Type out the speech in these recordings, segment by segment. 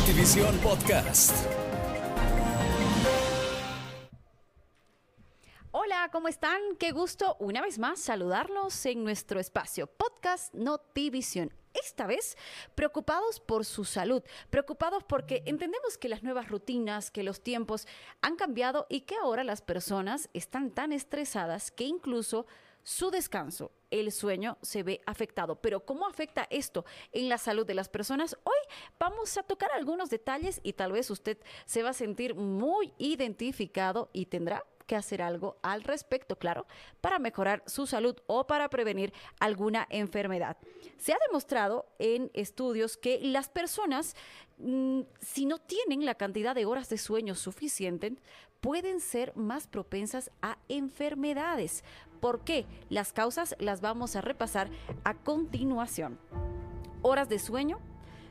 Notivisión Podcast. Hola, ¿cómo están? Qué gusto una vez más saludarlos en nuestro espacio podcast Notivisión esta vez preocupados por su salud, preocupados porque entendemos que las nuevas rutinas, que los tiempos han cambiado y que ahora las personas están tan estresadas que incluso su descanso, el sueño se ve afectado. Pero ¿cómo afecta esto en la salud de las personas? Hoy vamos a tocar algunos detalles y tal vez usted se va a sentir muy identificado y tendrá que hacer algo al respecto, claro, para mejorar su salud o para prevenir alguna enfermedad. Se ha demostrado en estudios que las personas, mm, si no tienen la cantidad de horas de sueño suficiente, pueden ser más propensas a enfermedades. ¿Por qué? Las causas las vamos a repasar a continuación. Horas de sueño,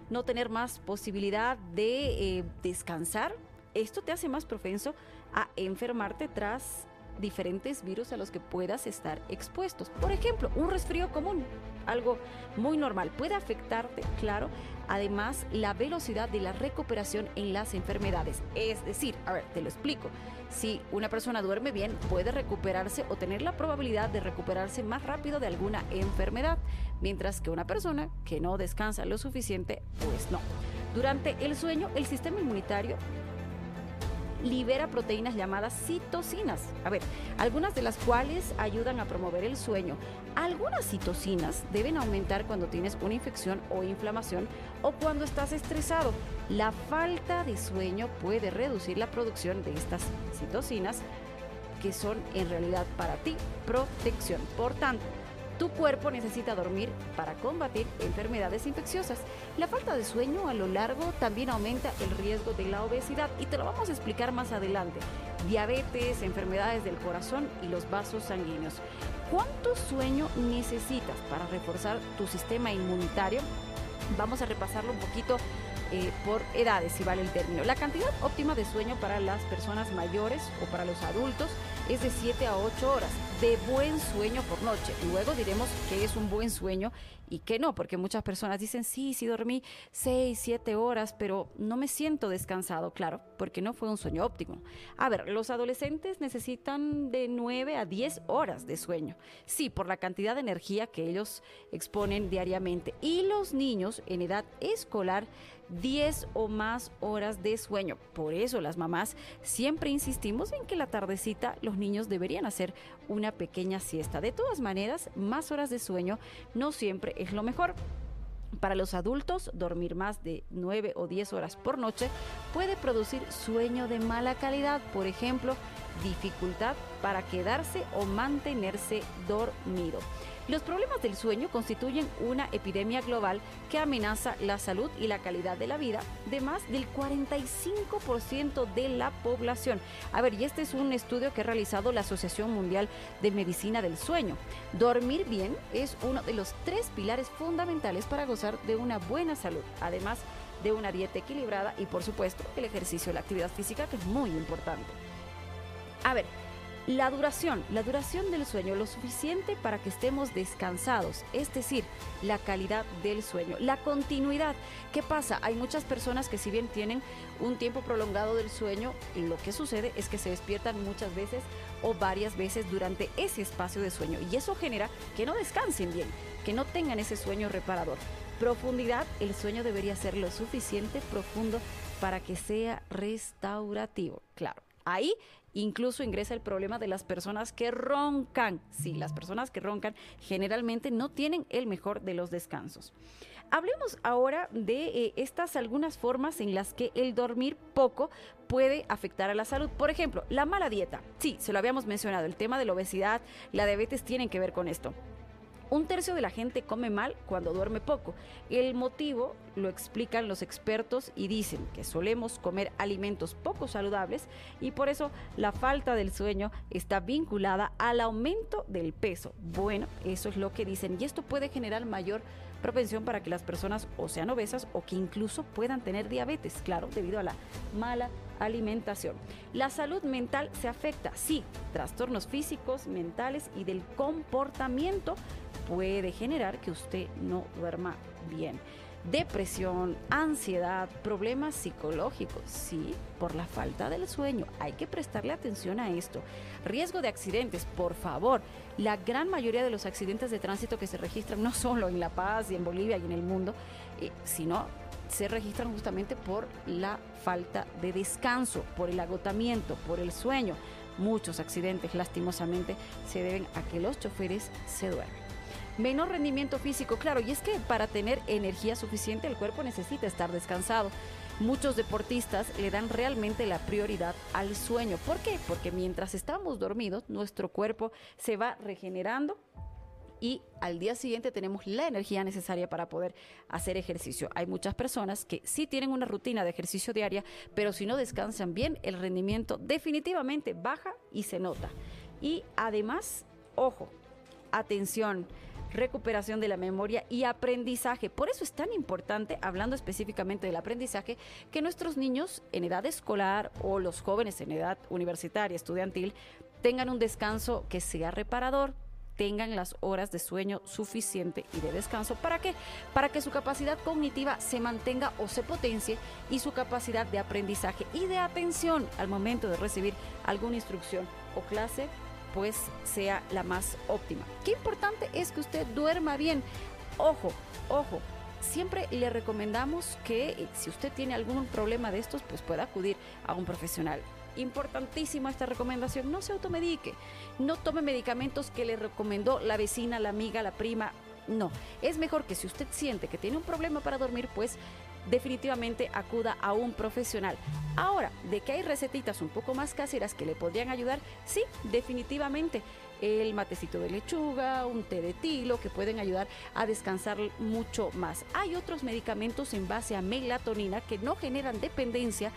no tener más posibilidad de eh, descansar, esto te hace más propenso a enfermarte tras diferentes virus a los que puedas estar expuestos. Por ejemplo, un resfrío común, algo muy normal, puede afectarte, claro, además la velocidad de la recuperación en las enfermedades. Es decir, a ver, te lo explico. Si una persona duerme bien, puede recuperarse o tener la probabilidad de recuperarse más rápido de alguna enfermedad, mientras que una persona que no descansa lo suficiente, pues no. Durante el sueño, el sistema inmunitario libera proteínas llamadas citocinas. A ver, algunas de las cuales ayudan a promover el sueño. Algunas citocinas deben aumentar cuando tienes una infección o inflamación o cuando estás estresado. La falta de sueño puede reducir la producción de estas citocinas que son en realidad para ti protección. Por tanto, tu cuerpo necesita dormir para combatir enfermedades infecciosas. La falta de sueño a lo largo también aumenta el riesgo de la obesidad y te lo vamos a explicar más adelante. Diabetes, enfermedades del corazón y los vasos sanguíneos. ¿Cuánto sueño necesitas para reforzar tu sistema inmunitario? Vamos a repasarlo un poquito eh, por edades, si vale el término. La cantidad óptima de sueño para las personas mayores o para los adultos es de 7 a 8 horas de buen sueño por noche. Luego diremos que es un buen sueño y que no, porque muchas personas dicen, sí, sí dormí 6, 7 horas, pero no me siento descansado, claro, porque no fue un sueño óptimo. A ver, los adolescentes necesitan de 9 a 10 horas de sueño, sí, por la cantidad de energía que ellos exponen diariamente. Y los niños en edad escolar 10 o más horas de sueño. Por eso las mamás siempre insistimos en que la tardecita los niños deberían hacer una pequeña siesta. De todas maneras, más horas de sueño no siempre es lo mejor. Para los adultos, dormir más de 9 o 10 horas por noche puede producir sueño de mala calidad, por ejemplo, dificultad para quedarse o mantenerse dormido. Los problemas del sueño constituyen una epidemia global que amenaza la salud y la calidad de la vida de más del 45% de la población. A ver, y este es un estudio que ha realizado la Asociación Mundial de Medicina del Sueño. Dormir bien es uno de los tres pilares fundamentales para gozar de una buena salud, además de una dieta equilibrada y por supuesto el ejercicio, la actividad física que es muy importante. A ver, la duración, la duración del sueño, lo suficiente para que estemos descansados, es decir, la calidad del sueño, la continuidad. ¿Qué pasa? Hay muchas personas que si bien tienen un tiempo prolongado del sueño, lo que sucede es que se despiertan muchas veces o varias veces durante ese espacio de sueño y eso genera que no descansen bien, que no tengan ese sueño reparador. Profundidad, el sueño debería ser lo suficiente profundo para que sea restaurativo. Claro, ahí Incluso ingresa el problema de las personas que roncan. Sí, las personas que roncan generalmente no tienen el mejor de los descansos. Hablemos ahora de eh, estas algunas formas en las que el dormir poco puede afectar a la salud. Por ejemplo, la mala dieta. Sí, se lo habíamos mencionado. El tema de la obesidad, la diabetes tienen que ver con esto. Un tercio de la gente come mal cuando duerme poco. El motivo lo explican los expertos y dicen que solemos comer alimentos poco saludables y por eso la falta del sueño está vinculada al aumento del peso. Bueno, eso es lo que dicen y esto puede generar mayor propensión para que las personas o sean obesas o que incluso puedan tener diabetes, claro, debido a la mala alimentación. La salud mental se afecta, sí, trastornos físicos, mentales y del comportamiento puede generar que usted no duerma bien. Depresión, ansiedad, problemas psicológicos, sí, por la falta del sueño. Hay que prestarle atención a esto. Riesgo de accidentes, por favor. La gran mayoría de los accidentes de tránsito que se registran, no solo en La Paz y en Bolivia y en el mundo, eh, sino se registran justamente por la falta de descanso, por el agotamiento, por el sueño. Muchos accidentes, lastimosamente, se deben a que los choferes se duermen. Menor rendimiento físico, claro, y es que para tener energía suficiente el cuerpo necesita estar descansado. Muchos deportistas le dan realmente la prioridad al sueño. ¿Por qué? Porque mientras estamos dormidos, nuestro cuerpo se va regenerando y al día siguiente tenemos la energía necesaria para poder hacer ejercicio. Hay muchas personas que sí tienen una rutina de ejercicio diaria, pero si no descansan bien, el rendimiento definitivamente baja y se nota. Y además, ojo, atención, recuperación de la memoria y aprendizaje. Por eso es tan importante, hablando específicamente del aprendizaje, que nuestros niños en edad escolar o los jóvenes en edad universitaria, estudiantil, tengan un descanso que sea reparador, tengan las horas de sueño suficiente y de descanso. ¿Para qué? Para que su capacidad cognitiva se mantenga o se potencie y su capacidad de aprendizaje y de atención al momento de recibir alguna instrucción o clase pues sea la más óptima. Qué importante es que usted duerma bien. Ojo, ojo, siempre le recomendamos que si usted tiene algún problema de estos, pues pueda acudir a un profesional importantísima esta recomendación, no se automedique, no tome medicamentos que le recomendó la vecina, la amiga, la prima, no, es mejor que si usted siente que tiene un problema para dormir, pues definitivamente acuda a un profesional. Ahora, de que hay recetitas un poco más caseras que le podrían ayudar, sí, definitivamente. El matecito de lechuga, un té de tilo que pueden ayudar a descansar mucho más. Hay otros medicamentos en base a melatonina que no generan dependencia,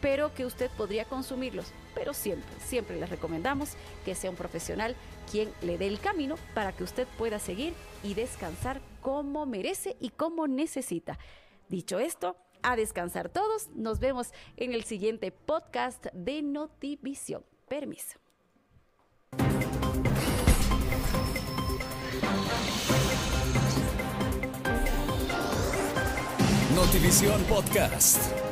pero que usted podría consumirlos. Pero siempre, siempre les recomendamos que sea un profesional quien le dé el camino para que usted pueda seguir y descansar como merece y como necesita. Dicho esto, a descansar todos. Nos vemos en el siguiente podcast de Notivisión. Permiso. Notivisión Podcast.